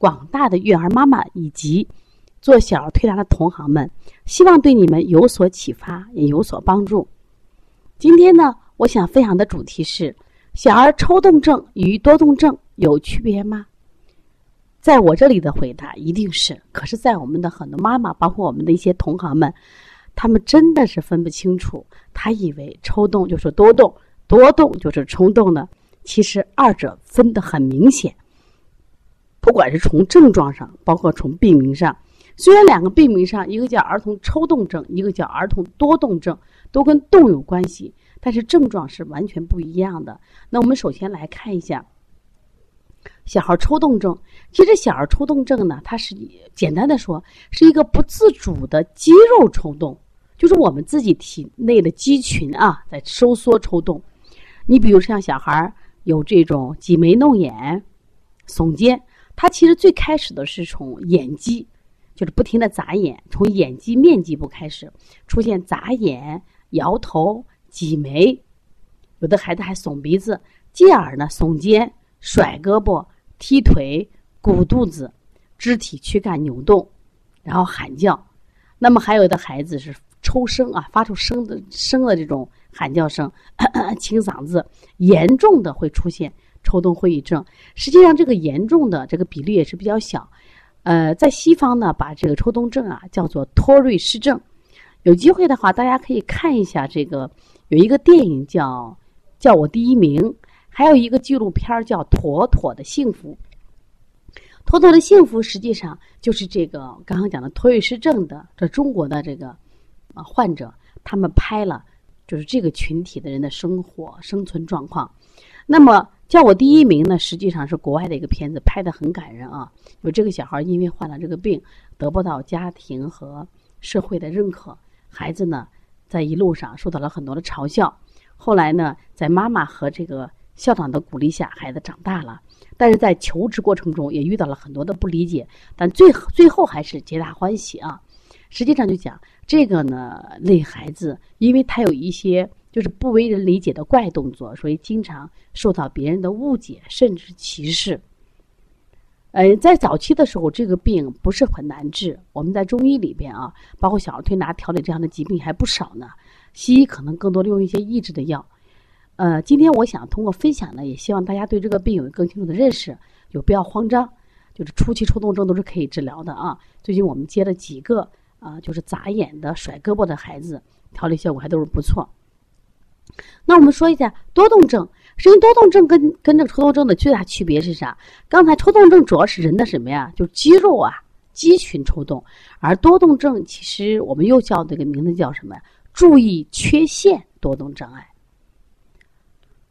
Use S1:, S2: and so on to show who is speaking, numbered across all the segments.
S1: 广大的育儿妈妈以及做小儿推拿的同行们，希望对你们有所启发，也有所帮助。今天呢，我想分享的主题是：小儿抽动症与多动症有区别吗？在我这里的回答一定是，可是，在我们的很多妈妈，包括我们的一些同行们，他们真的是分不清楚。他以为抽动就是多动，多动就是冲动呢。其实二者分得很明显。不管是从症状上，包括从病名上，虽然两个病名上，一个叫儿童抽动症，一个叫儿童多动症，都跟动有关系，但是症状是完全不一样的。那我们首先来看一下小孩抽动症。其实小儿抽动症呢，它是简单的说，是一个不自主的肌肉抽动，就是我们自己体内的肌群啊在收缩抽动。你比如像小孩有这种挤眉弄眼、耸肩。它其实最开始的是从眼肌，就是不停的眨眼，从眼肌面积部开始出现眨眼、摇头、挤眉，有的孩子还耸鼻子，继而呢耸肩、甩胳膊、踢腿、鼓肚子，肢体躯干扭动，然后喊叫。那么还有的孩子是抽声啊，发出声的声的这种喊叫声，清嗓子，严重的会出现。抽动会议症，实际上这个严重的这个比例也是比较小。呃，在西方呢，把这个抽动症啊叫做托瑞氏症。有机会的话，大家可以看一下这个，有一个电影叫《叫我第一名》，还有一个纪录片叫《妥妥的幸福》。妥妥的幸福实际上就是这个刚刚讲的托瑞氏症的这中国的这个啊患者，他们拍了就是这个群体的人的生活生存状况。那么。叫我第一名呢，实际上是国外的一个片子，拍的很感人啊。有这个小孩因为患了这个病，得不到家庭和社会的认可，孩子呢在一路上受到了很多的嘲笑。后来呢，在妈妈和这个校长的鼓励下，孩子长大了。但是在求职过程中也遇到了很多的不理解，但最最后还是皆大欢喜啊。实际上就讲这个呢，类孩子，因为他有一些。就是不为人理解的怪动作，所以经常受到别人的误解甚至歧视。呃，在早期的时候，这个病不是很难治。我们在中医里边啊，包括小儿推拿调理这样的疾病还不少呢。西医可能更多的用一些抑制的药。呃，今天我想通过分享呢，也希望大家对这个病有更清楚的认识，有不要慌张。就是初期抽动症都是可以治疗的啊。最近我们接了几个啊，就是眨眼的、甩胳膊的孩子，调理效果还都是不错。那我们说一下多动症，实际多动症跟跟这个抽动症的最大区别是啥？刚才抽动症主要是人的什么呀？就是肌肉啊，肌群抽动，而多动症其实我们又叫这个名字叫什么呀？注意缺陷多动障碍。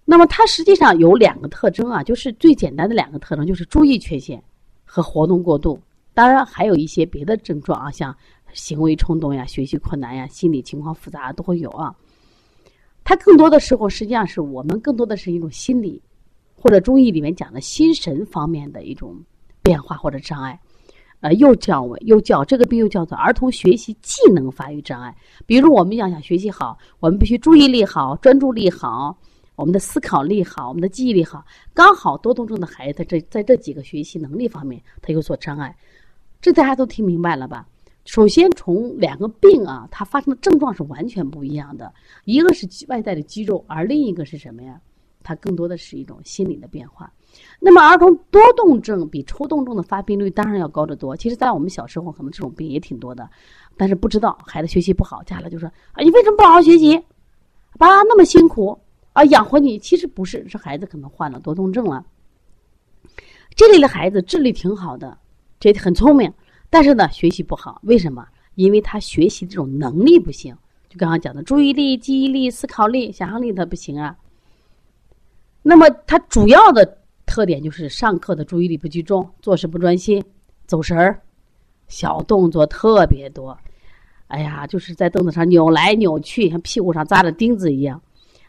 S1: 那么它实际上有两个特征啊，就是最简单的两个特征，就是注意缺陷和活动过度。当然还有一些别的症状啊，像行为冲动呀、学习困难呀、心理情况复杂都会有啊。它更多的时候，实际上是我们更多的是一种心理，或者中医里面讲的心神方面的一种变化或者障碍，呃，又叫又叫这个病又叫做儿童学习技能发育障碍。比如我们要想学习好，我们必须注意力好、专注力好、我们的思考力好、我们的记忆力好。刚好多动症的孩子这在这几个学习能力方面他有所障碍，这大家都听明白了吧？首先，从两个病啊，它发生的症状是完全不一样的。一个是外在的肌肉，而另一个是什么呀？它更多的是一种心理的变化。那么，儿童多动症比抽动症的发病率当然要高得多。其实，在我们小时候，可能这种病也挺多的，但是不知道孩子学习不好，家长就说啊，你为什么不好好学习？爸那么辛苦啊，养活你。其实不是，是孩子可能患了多动症了。这类的孩子智力挺好的，这很聪明。但是呢，学习不好，为什么？因为他学习这种能力不行，就刚刚讲的注意力、记忆力、思考力、想象力他不行啊。那么他主要的特点就是上课的注意力不集中，做事不专心，走神儿，小动作特别多。哎呀，就是在凳子上扭来扭去，像屁股上扎着钉子一样。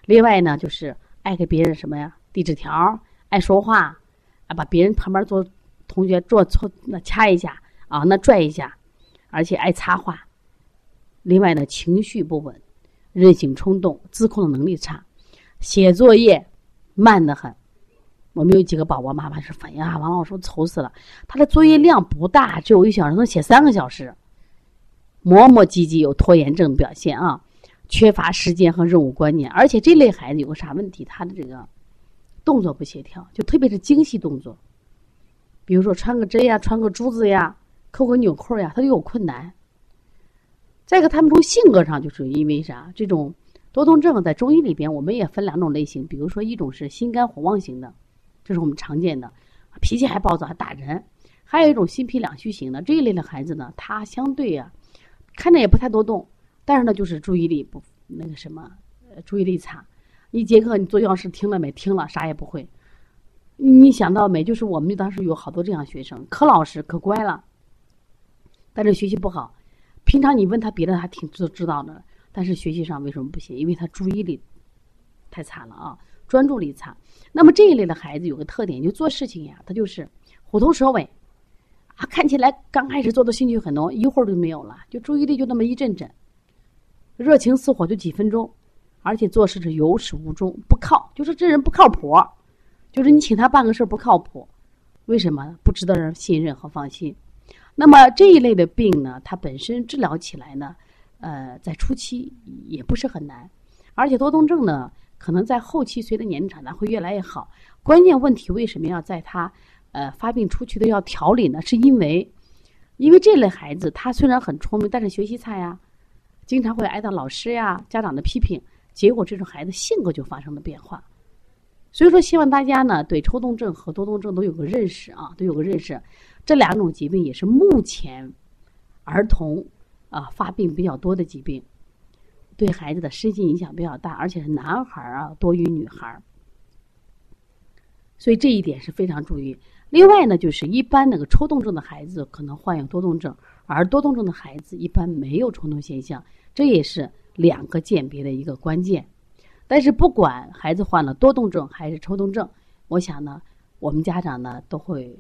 S1: 另外呢，就是爱给别人什么呀？递纸条，爱说话，啊，把别人旁边坐同学坐错那掐一下啊，那拽一下，而且爱插话。另外呢，情绪不稳，任性冲动，自控的能力差，写作业慢得很。我们有几个宝宝妈妈是反映啊，王老师愁死了，他的作业量不大，只有一小时能写三个小时，磨磨唧唧，有拖延症表现啊，缺乏时间和任务观念，而且这类孩子有个啥问题？他的这个动作不协调，就特别是精细动作，比如说穿个针呀、穿个珠子呀、扣个纽扣呀，他就有困难。再一个，他们从性格上就是因为啥？这种多动症在中医里边，我们也分两种类型，比如说一种是心肝火旺型的，这是我们常见的，脾气还暴躁，还打人；还有一种心脾两虚型的这一类的孩子呢，他相对啊，看着也不太多动，但是呢，就是注意力不那个什么，注意力差。一节课你坐教室听了没？听了啥也不会。你想到没？就是我们当时有好多这样学生，可老实可乖了，但是学习不好。平常你问他别的，他挺知知道的，但是学习上为什么不行？因为他注意力太差了啊，专注力差。那么这一类的孩子有个特点，就做事情呀，他就是虎头蛇尾，啊，看起来刚开始做的兴趣很浓，一会儿就没有了，就注意力就那么一阵阵，热情似火就几分钟，而且做事是有始无终，不靠，就是这人不靠谱，就是你请他办个事不靠谱，为什么？不值得人信任和放心。那么这一类的病呢，它本身治疗起来呢，呃，在初期也不是很难，而且多动症呢，可能在后期随着年龄长大会越来越好。关键问题为什么要在他呃发病初期的要调理呢？是因为，因为这类孩子他虽然很聪明，但是学习差呀，经常会挨到老师呀、家长的批评，结果这种孩子性格就发生了变化。所以说，希望大家呢对抽动症和多动症都有个认识啊，都有个认识。这两种疾病也是目前儿童啊发病比较多的疾病，对孩子的身心影响比较大，而且是男孩儿啊多于女孩儿，所以这一点是非常注意。另外呢，就是一般那个抽动症的孩子可能患有多动症，而多动症的孩子一般没有冲动现象，这也是两个鉴别的一个关键。但是不管孩子患了多动症还是抽动症，我想呢，我们家长呢都会。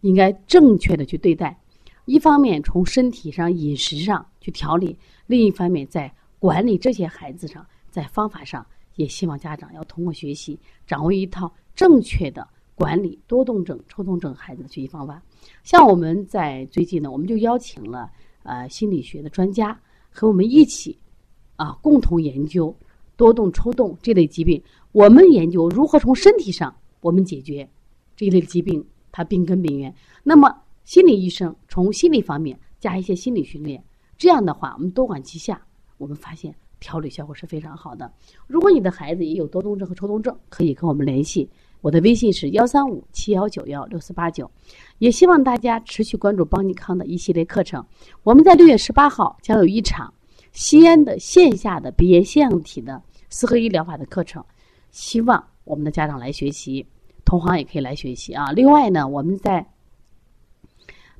S1: 应该正确的去对待，一方面从身体上、饮食上去调理，另一方面在管理这些孩子上，在方法上，也希望家长要通过学习，掌握一套正确的管理多动症、抽动症孩子的学习方法。像我们在最近呢，我们就邀请了呃心理学的专家和我们一起啊共同研究多动、抽动这类疾病。我们研究如何从身体上我们解决这一类疾病。他病根病源，那么心理医生从心理方面加一些心理训练，这样的话我们多管齐下，我们发现调理效果是非常好的。如果你的孩子也有多动症和抽动症，可以跟我们联系，我的微信是幺三五七幺九幺六四八九。也希望大家持续关注邦尼康的一系列课程。我们在六月十八号将有一场西安的线下的鼻炎腺样体的四合一疗法的课程，希望我们的家长来学习。同行也可以来学习啊！另外呢，我们在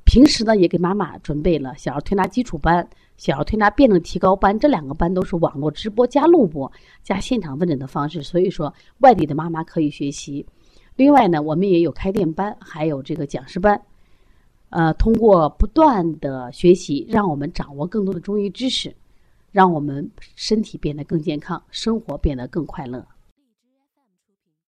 S1: 平时呢也给妈妈准备了小儿推拿基础班、小儿推拿辩证提高班，这两个班都是网络直播加录播加现场问诊的方式，所以说外地的妈妈可以学习。另外呢，我们也有开店班，还有这个讲师班，呃，通过不断的学习，让我们掌握更多的中医知识，让我们身体变得更健康，生活变得更快乐。